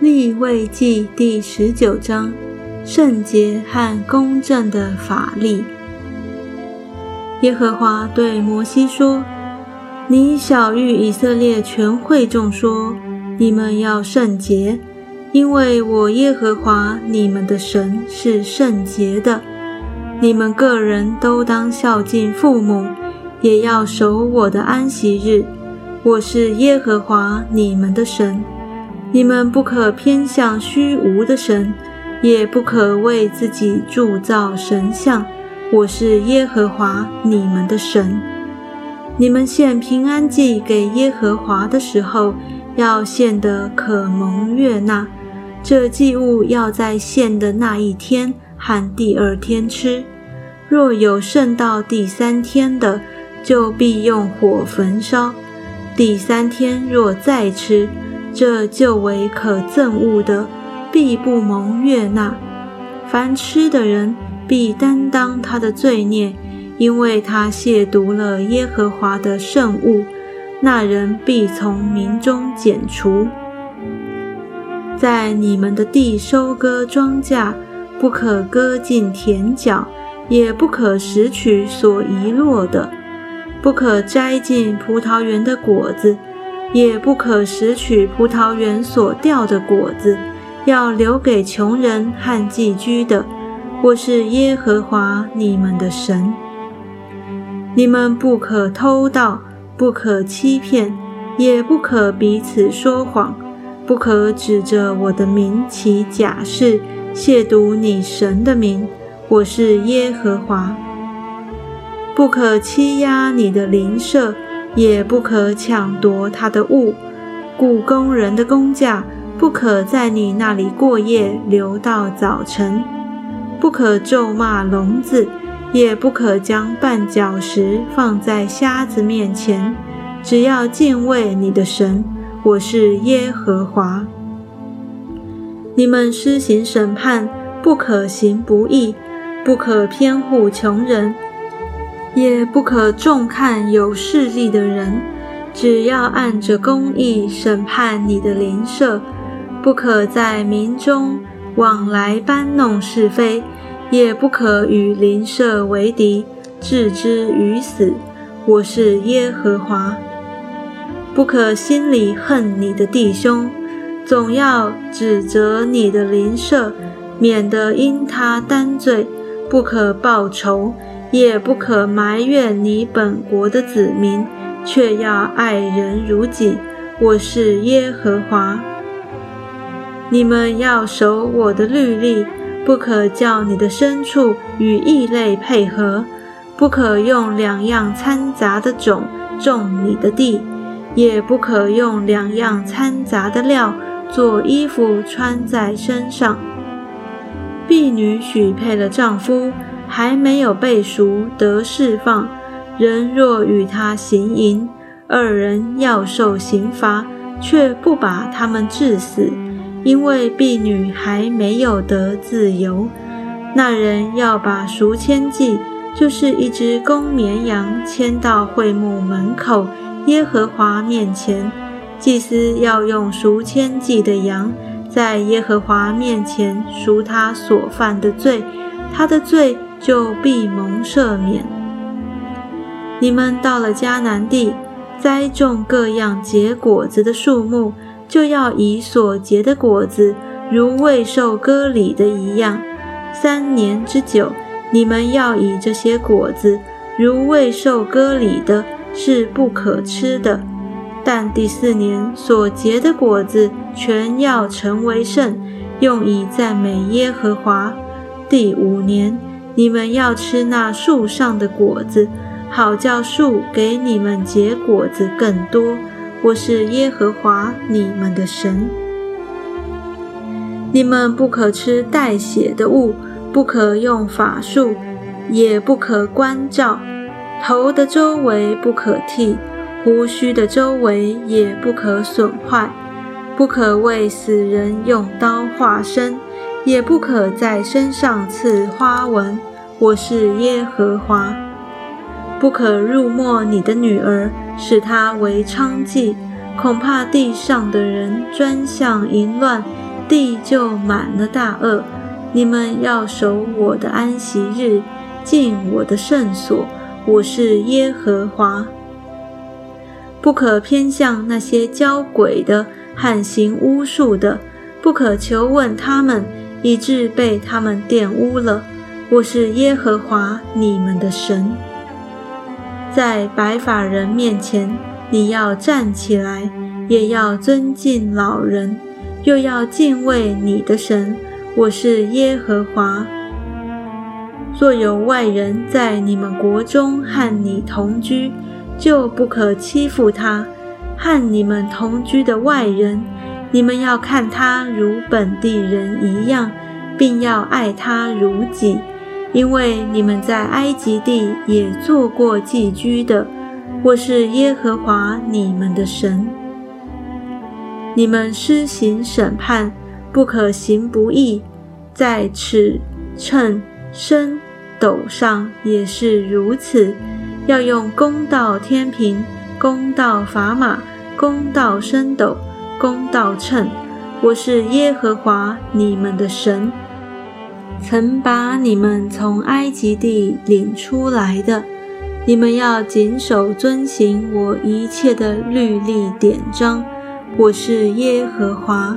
立位记第十九章：圣洁和公正的法力。耶和华对摩西说：“你小谕以色列全会众说：你们要圣洁，因为我耶和华你们的神是圣洁的。你们个人都当孝敬父母，也要守我的安息日。我是耶和华你们的神。你们不可偏向虚无的神，也不可为自己铸造神像。”我是耶和华你们的神。你们献平安祭给耶和华的时候，要献得可蒙悦纳。这祭物要在献的那一天和第二天吃。若有剩到第三天的，就必用火焚烧。第三天若再吃，这就为可憎恶的，必不蒙悦纳。凡吃的人。必担当他的罪孽，因为他亵渎了耶和华的圣物。那人必从民中剪除。在你们的地收割庄稼，不可割尽田角，也不可拾取所遗落的；不可摘尽葡萄园的果子，也不可拾取葡萄园所掉的果子，要留给穷人和寄居的。我是耶和华你们的神，你们不可偷盗，不可欺骗，也不可彼此说谎，不可指着我的名起假誓，亵渎你神的名。我是耶和华，不可欺压你的邻舍，也不可抢夺他的物。雇工人的工价不可在你那里过夜，留到早晨。不可咒骂聋子，也不可将绊脚石放在瞎子面前。只要敬畏你的神，我是耶和华。你们施行审判，不可行不义，不可偏护穷人，也不可重看有势力的人。只要按着公义审判你的邻舍，不可在民中往来搬弄是非。也不可与邻舍为敌，置之于死。我是耶和华。不可心里恨你的弟兄，总要指责你的邻舍，免得因他担罪。不可报仇，也不可埋怨你本国的子民，却要爱人如己。我是耶和华。你们要守我的律例。不可叫你的牲畜与异类配合，不可用两样掺杂的种种你的地，也不可用两样掺杂的料做衣服穿在身上。婢女许配了丈夫，还没有被赎得释放，人若与他行淫，二人要受刑罚，却不把他们治死。因为婢女还没有得自由，那人要把赎签祭，就是一只公绵羊，牵到会幕门口耶和华面前。祭司要用赎签祭的羊，在耶和华面前赎他所犯的罪，他的罪就必蒙赦免。你们到了迦南地，栽种各样结果子的树木。就要以所结的果子，如未受割礼的一样，三年之久，你们要以这些果子，如未受割礼的，是不可吃的。但第四年所结的果子，全要成为圣，用以赞美耶和华。第五年，你们要吃那树上的果子，好叫树给你们结果子更多。我是耶和华你们的神，你们不可吃带血的物，不可用法术，也不可关照。头的周围不可剃，胡须的周围也不可损坏，不可为死人用刀划身，也不可在身上刺花纹。我是耶和华。不可入没你的女儿。使她为娼妓，恐怕地上的人专向淫乱，地就满了大恶。你们要守我的安息日，进我的圣所。我是耶和华。不可偏向那些教鬼的和行巫术的，不可求问他们，以致被他们玷污了。我是耶和华你们的神。在白发人面前，你要站起来，也要尊敬老人，又要敬畏你的神。我是耶和华。若有外人在你们国中和你同居，就不可欺负他；和你们同居的外人，你们要看他如本地人一样，并要爱他如己。因为你们在埃及地也做过寄居的，我是耶和华你们的神。你们施行审判，不可行不义，在尺秤升斗上也是如此，要用公道天平、公道砝码、公道升斗、公道秤。我是耶和华你们的神。曾把你们从埃及地领出来的，你们要谨守遵行我一切的律例典章。我是耶和华。